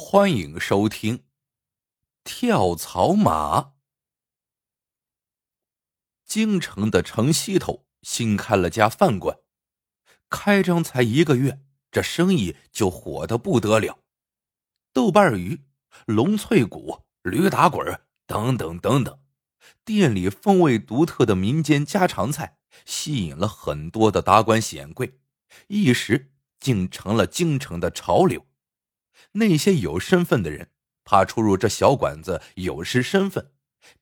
欢迎收听《跳槽马》。京城的城西头新开了家饭馆，开张才一个月，这生意就火的不得了。豆瓣鱼、龙脆骨、驴打滚等等等等，店里风味独特的民间家常菜吸引了很多的达官显贵，一时竟成了京城的潮流。那些有身份的人，怕出入这小馆子有失身份，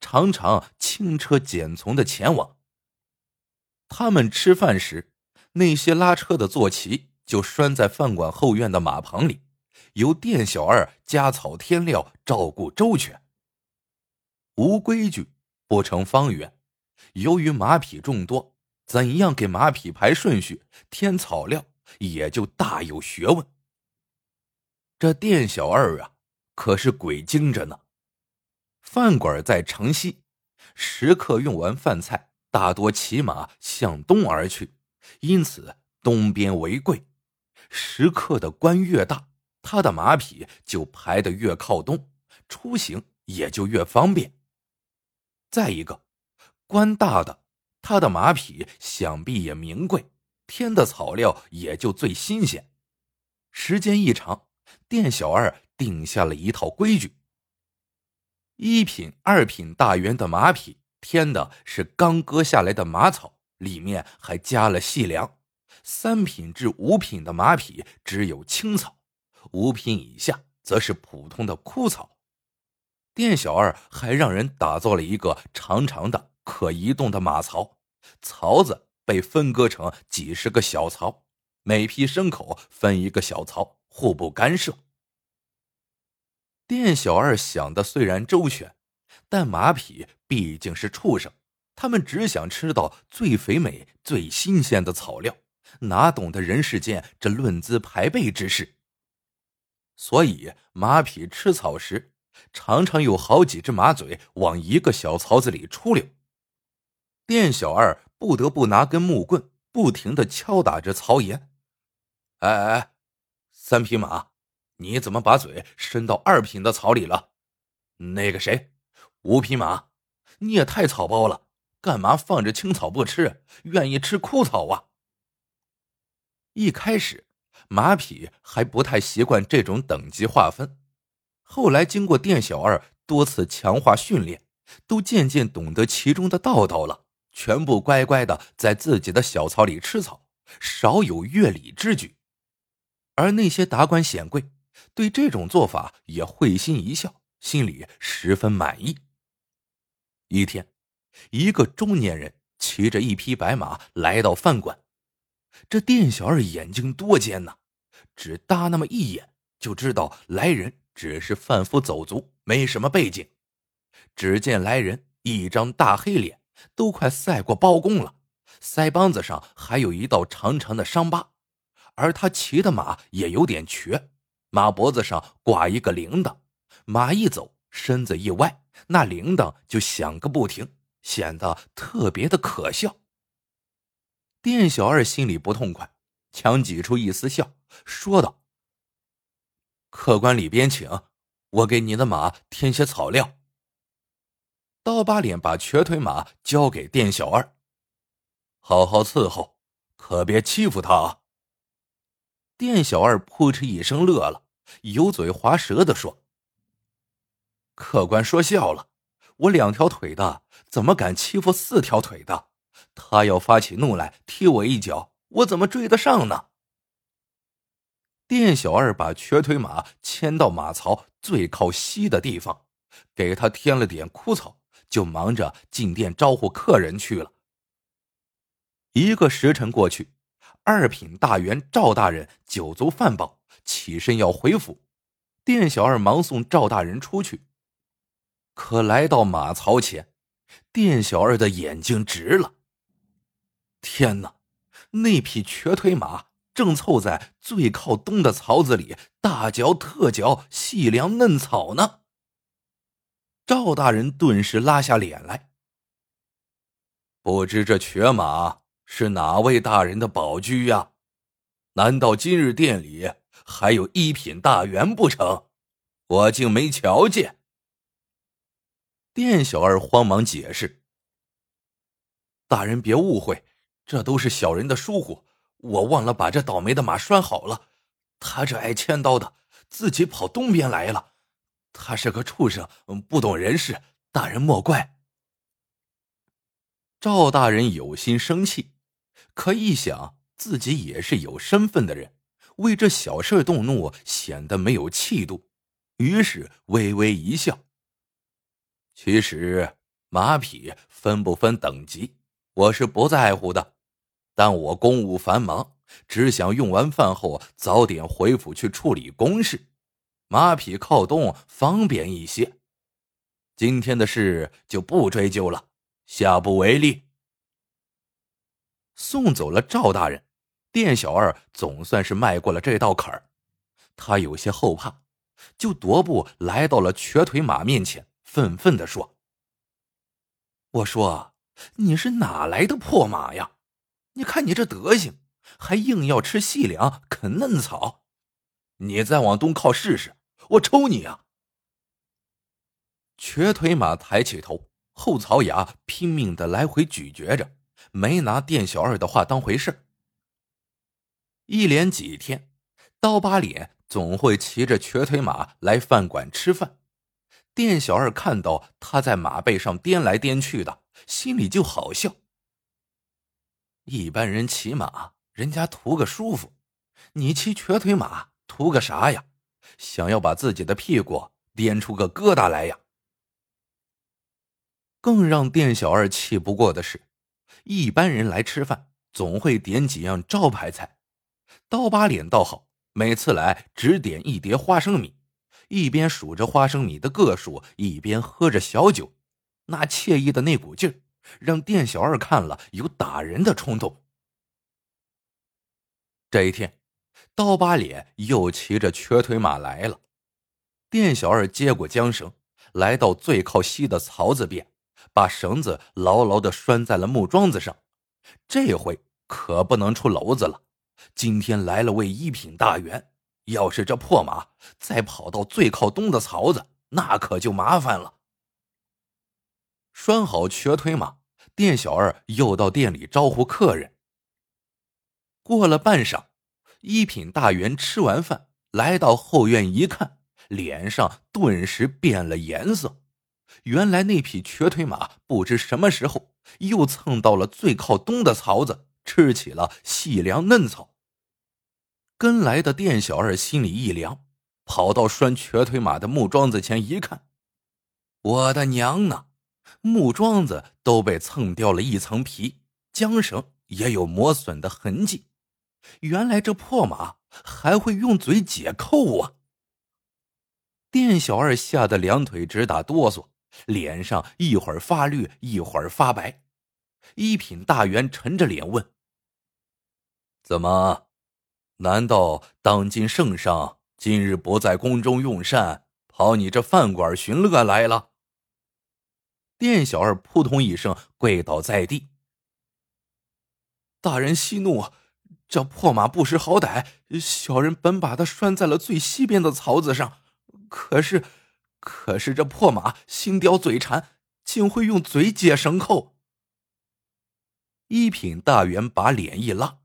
常常轻车简从的前往。他们吃饭时，那些拉车的坐骑就拴在饭馆后院的马棚里，由店小二加草添料，照顾周全。无规矩不成方圆，由于马匹众多，怎样给马匹排顺序、添草料，也就大有学问。这店小二啊，可是鬼精着呢。饭馆在城西，食客用完饭菜，大多骑马向东而去，因此东边为贵。食客的官越大，他的马匹就排得越靠东，出行也就越方便。再一个，官大的，他的马匹想必也名贵，添的草料也就最新鲜。时间一长。店小二定下了一套规矩：一品、二品大员的马匹添的是刚割下来的马草，里面还加了细粮；三品至五品的马匹只有青草，五品以下则是普通的枯草。店小二还让人打造了一个长长的可移动的马槽，槽子被分割成几十个小槽，每批牲口分一个小槽。互不干涉。店小二想的虽然周全，但马匹毕竟是畜生，他们只想吃到最肥美、最新鲜的草料，哪懂得人世间这论资排辈之事？所以马匹吃草时，常常有好几只马嘴往一个小槽子里出溜。店小二不得不拿根木棍，不停的敲打着槽沿。哎哎！三匹马，你怎么把嘴伸到二品的草里了？那个谁，五匹马，你也太草包了，干嘛放着青草不吃，愿意吃枯草啊？一开始，马匹还不太习惯这种等级划分，后来经过店小二多次强化训练，都渐渐懂得其中的道道了，全部乖乖的在自己的小槽里吃草，少有越礼之举。而那些达官显贵对这种做法也会心一笑，心里十分满意。一天，一个中年人骑着一匹白马来到饭馆，这店小二眼睛多尖呐，只搭那么一眼就知道来人只是贩夫走卒，没什么背景。只见来人一张大黑脸，都快赛过包公了，腮帮子上还有一道长长的伤疤。而他骑的马也有点瘸，马脖子上挂一个铃铛，马一走，身子一歪，那铃铛就响个不停，显得特别的可笑。店小二心里不痛快，强挤出一丝笑，说道：“客官里边请，我给你的马添些草料。”刀疤脸把瘸腿马交给店小二，好好伺候，可别欺负他啊。店小二扑哧一声乐了，油嘴滑舌的说：“客官说笑了，我两条腿的怎么敢欺负四条腿的？他要发起怒来踢我一脚，我怎么追得上呢？”店小二把瘸腿马牵到马槽最靠西的地方，给他添了点枯草，就忙着进店招呼客人去了。一个时辰过去。二品大员赵大人酒足饭饱，起身要回府。店小二忙送赵大人出去。可来到马槽前，店小二的眼睛直了。天哪，那匹瘸腿马正凑在最靠东的槽子里大嚼特嚼细粮嫩草呢。赵大人顿时拉下脸来，不知这瘸马。是哪位大人的宝驹呀？难道今日店里还有一品大员不成？我竟没瞧见。店小二慌忙解释：“大人别误会，这都是小人的疏忽，我忘了把这倒霉的马拴好了。他这爱千刀的，自己跑东边来了。他是个畜生，不懂人事，大人莫怪。”赵大人有心生气，可一想自己也是有身份的人，为这小事动怒显得没有气度，于是微微一笑。其实马匹分不分等级，我是不在乎的，但我公务繁忙，只想用完饭后早点回府去处理公事，马匹靠东方便一些。今天的事就不追究了，下不为例。送走了赵大人，店小二总算是迈过了这道坎儿，他有些后怕，就踱步来到了瘸腿马面前。愤愤的说：“我说，你是哪来的破马呀？你看你这德行，还硬要吃细粮、啃嫩草。你再往东靠试试，我抽你啊！”瘸腿马抬起头，后槽牙拼命的来回咀嚼着，没拿店小二的话当回事一连几天，刀疤脸总会骑着瘸腿马来饭馆吃饭。店小二看到他在马背上颠来颠去的，心里就好笑。一般人骑马，人家图个舒服，你骑瘸腿马图个啥呀？想要把自己的屁股颠出个疙瘩来呀？更让店小二气不过的是，一般人来吃饭总会点几样招牌菜，刀疤脸倒好，每次来只点一碟花生米。一边数着花生米的个数，一边喝着小酒，那惬意的那股劲儿，让店小二看了有打人的冲动。这一天，刀疤脸又骑着瘸腿马来了，店小二接过缰绳，来到最靠西的槽子边，把绳子牢牢的拴在了木桩子上。这回可不能出篓子了，今天来了位一品大员。要是这破马再跑到最靠东的槽子，那可就麻烦了。拴好瘸腿马，店小二又到店里招呼客人。过了半晌，一品大员吃完饭，来到后院一看，脸上顿时变了颜色。原来那匹瘸腿马不知什么时候又蹭到了最靠东的槽子，吃起了细粮嫩草。跟来的店小二心里一凉，跑到拴瘸腿马的木桩子前一看，我的娘呐！木桩子都被蹭掉了一层皮，缰绳也有磨损的痕迹。原来这破马还会用嘴解扣啊！店小二吓得两腿直打哆嗦，脸上一会儿发绿，一会儿发白。一品大员沉着脸问：“怎么？”难道当今圣上今日不在宫中用膳，跑你这饭馆寻乐来了？店小二扑通一声跪倒在地。大人息怒，这破马不识好歹，小人本把他拴在了最西边的槽子上，可是，可是这破马心刁嘴馋，竟会用嘴解绳扣。一品大员把脸一拉。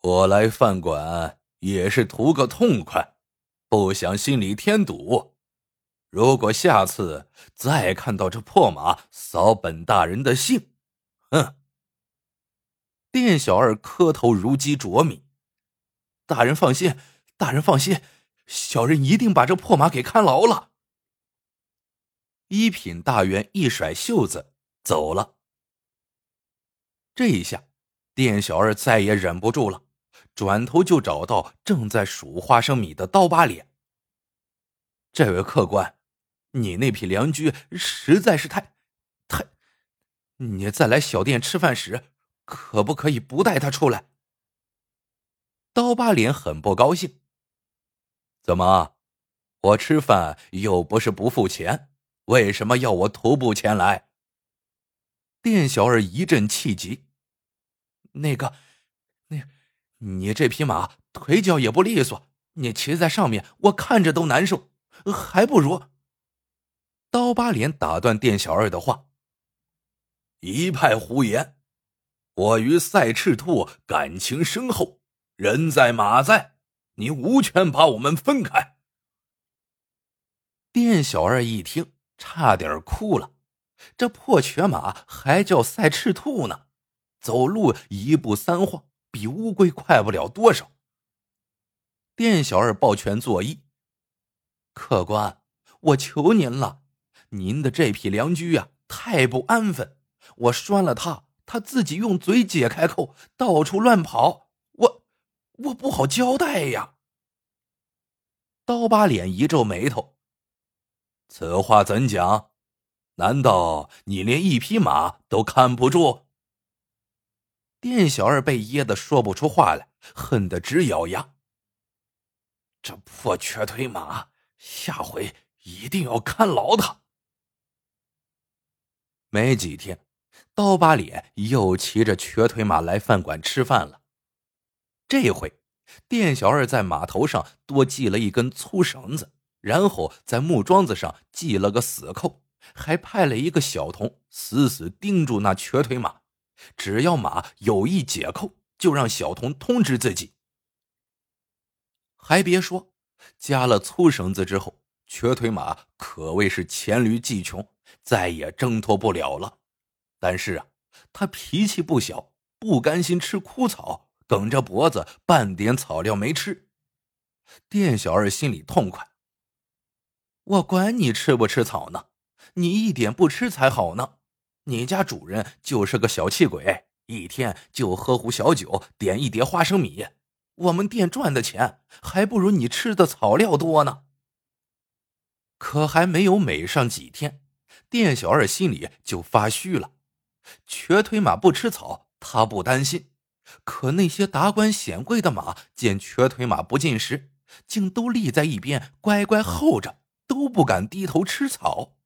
我来饭馆也是图个痛快，不想心里添堵。如果下次再看到这破马扫本大人的兴，哼！店小二磕头如鸡啄米。大人放心，大人放心，小人一定把这破马给看牢了。一品大员一甩袖子走了。这一下，店小二再也忍不住了。转头就找到正在数花生米的刀疤脸。这位客官，你那匹良驹实在是太，太……你再来小店吃饭时，可不可以不带他出来？刀疤脸很不高兴。怎么，我吃饭又不是不付钱，为什么要我徒步前来？店小二一阵气急。那个，那。你这匹马腿脚也不利索，你骑在上面，我看着都难受，还不如……刀疤脸打断店小二的话：“一派胡言！我与赛赤兔感情深厚，人在马在，你无权把我们分开。”店小二一听，差点哭了。这破瘸马还叫赛赤兔呢，走路一步三晃，比乌龟快不了多少。店小二抱拳作揖：“客官，我求您了，您的这匹良驹呀，太不安分。我拴了它，它自己用嘴解开扣，到处乱跑，我不好交代呀。”刀疤脸一皱眉头：“此话怎讲？难道你连一匹马都看不住？”店小二被噎得说不出话来，恨得直咬牙。这破瘸腿马，下回一定要看牢他。没几天，刀疤脸又骑着瘸腿马来饭馆吃饭了。这回，店小二在马头上多系了一根粗绳子，然后在木桩子上系了个死扣，还派了一个小童死死盯住那瘸腿马，只要马有意解扣，就让小童通知自己。还别说，加了粗绳子之后，瘸腿马可谓是黔驴技穷，再也挣脱不了了。但是啊，他脾气不小，不甘心吃枯草，梗着脖子，半点草料没吃。店小二心里痛快。我管你吃不吃草呢，你一点不吃才好呢。你家主人就是个小气鬼，一天就喝壶小酒，点一碟花生米。我们店赚的钱还不如你吃的草料多呢。可还没有美上几天，店小二心里就发虚了。瘸腿马不吃草，他不担心；可那些达官显贵的马见瘸腿马不进食，竟都立在一边乖乖候着，都不敢低头吃草。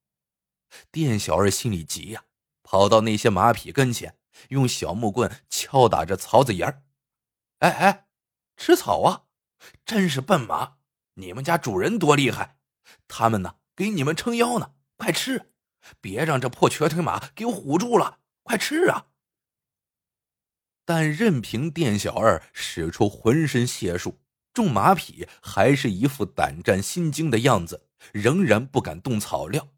店小二心里急呀，跑到那些马匹跟前，用小木棍敲打着槽子沿儿。哎哎！吃草啊！真是笨马！你们家主人多厉害，他们呢给你们撑腰呢。快吃，别让这破瘸腿马给我唬住了！快吃啊！但任凭店小二使出浑身解数，众马匹还是一副胆战心惊的样子，仍然不敢动草料。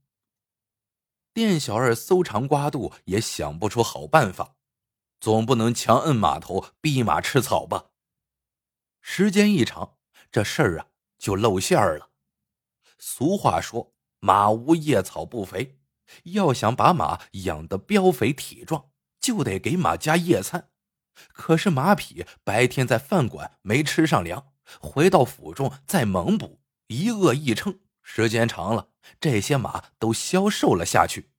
店小二搜肠刮肚，也想不出好办法，总不能强摁马头逼马吃草吧？时间一长，这事儿啊就露馅儿了。俗话说：“马无夜草不肥。”要想把马养得膘肥体壮，就得给马加夜餐。可是马匹白天在饭馆没吃上粮，回到府中再猛补，一饿一撑，时间长了，这些马都消瘦了下去。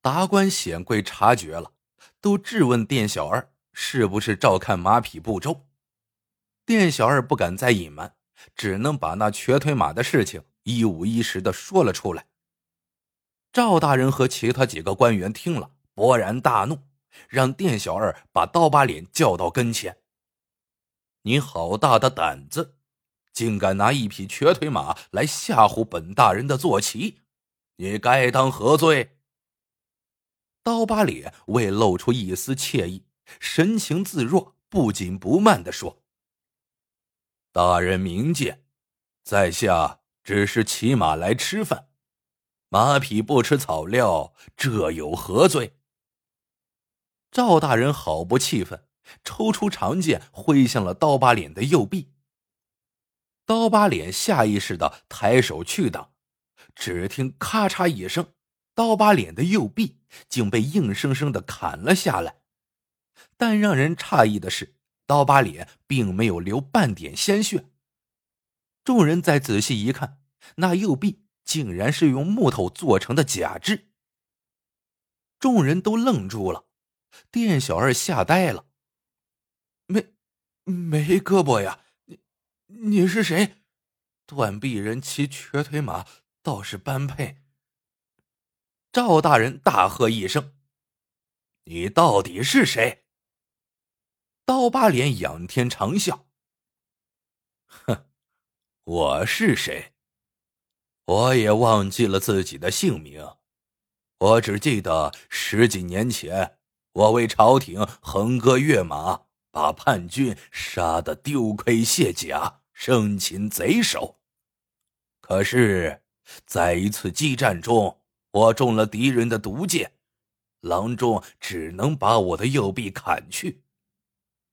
达官显贵察觉了，都质问店小二是不是照看马匹不周。店小二不敢再隐瞒，只能把那瘸腿马的事情一五一十的说了出来。赵大人和其他几个官员听了，勃然大怒，让店小二把刀疤脸叫到跟前。你好大的胆子，竟敢拿一匹瘸腿马来吓唬本大人的坐骑，你该当何罪？刀疤脸未露出一丝怯意，神情自若，不紧不慢的说。大人明鉴，在下只是骑马来吃饭，马匹不吃草料，这有何罪？赵大人好不气愤，抽出长剑挥向了刀疤脸的右臂。刀疤脸下意识的抬手去挡，只听咔嚓一声，刀疤脸的右臂竟被硬生生的砍了下来。但让人诧异的是。刀疤脸并没有流半点鲜血。众人再仔细一看，那右臂竟然是用木头做成的假肢。众人都愣住了，店小二吓呆了：“没，没胳膊呀？你，你是谁？断臂人骑瘸腿马倒是般配。”赵大人大喝一声：“你到底是谁？”刀疤脸仰天长啸：“哼，我是谁？我也忘记了自己的姓名，我只记得十几年前，我为朝廷横戈跃马，把叛军杀得丢盔卸甲，生擒贼首。可是，在一次激战中，我中了敌人的毒箭，郎中只能把我的右臂砍去。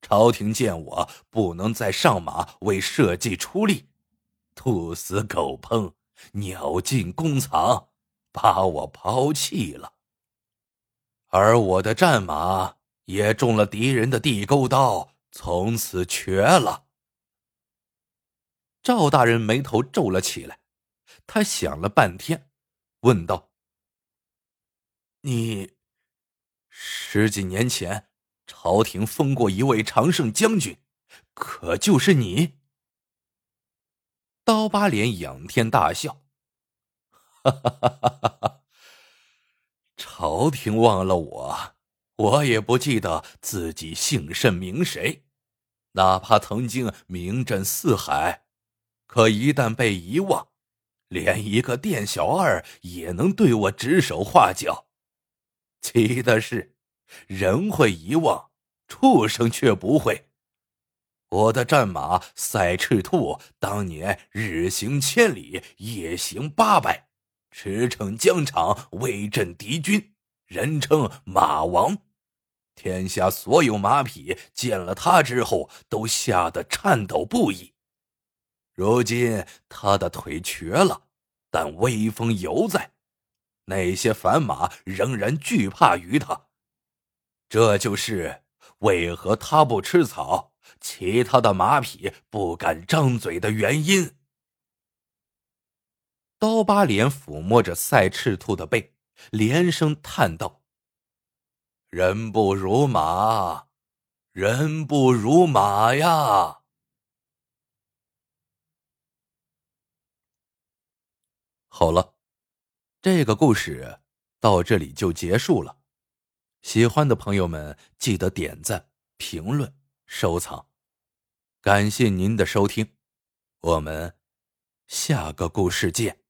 朝廷见我不能再上马为社稷出力。兔死狗烹，鸟尽弓藏，把我抛弃了。而我的战马也中了敌人的地钩刀，从此瘸了。赵大人眉头皱了起来，他想了半天，问道：“你十几年前朝廷封过一位常胜将军，可就是你？”刀疤脸仰天大笑，哈哈哈哈哈！朝廷忘了我，我也不记得自己姓甚名谁，哪怕曾经名震四海，可一旦被遗忘，连一个店小二也能对我指手画脚。奇的是，人会遗忘，畜生却不会。我的战马赛赤兔当年日行千里，夜行八百，驰骋疆场，威震敌军，人称马王。天下所有马匹见了他之后，都吓得颤抖不已。如今他的腿瘸了，但威风犹在，那些凡马仍然惧怕于他。这就是为何他不吃草。其他的马匹不敢张嘴的原因。刀疤脸抚摸着赛赤兔的背，连声叹道：“人不如马，人不如马呀！”好了，这个故事到这里就结束了。喜欢的朋友们记得点赞、评论、收藏。感谢您的收听，我们下个故事见。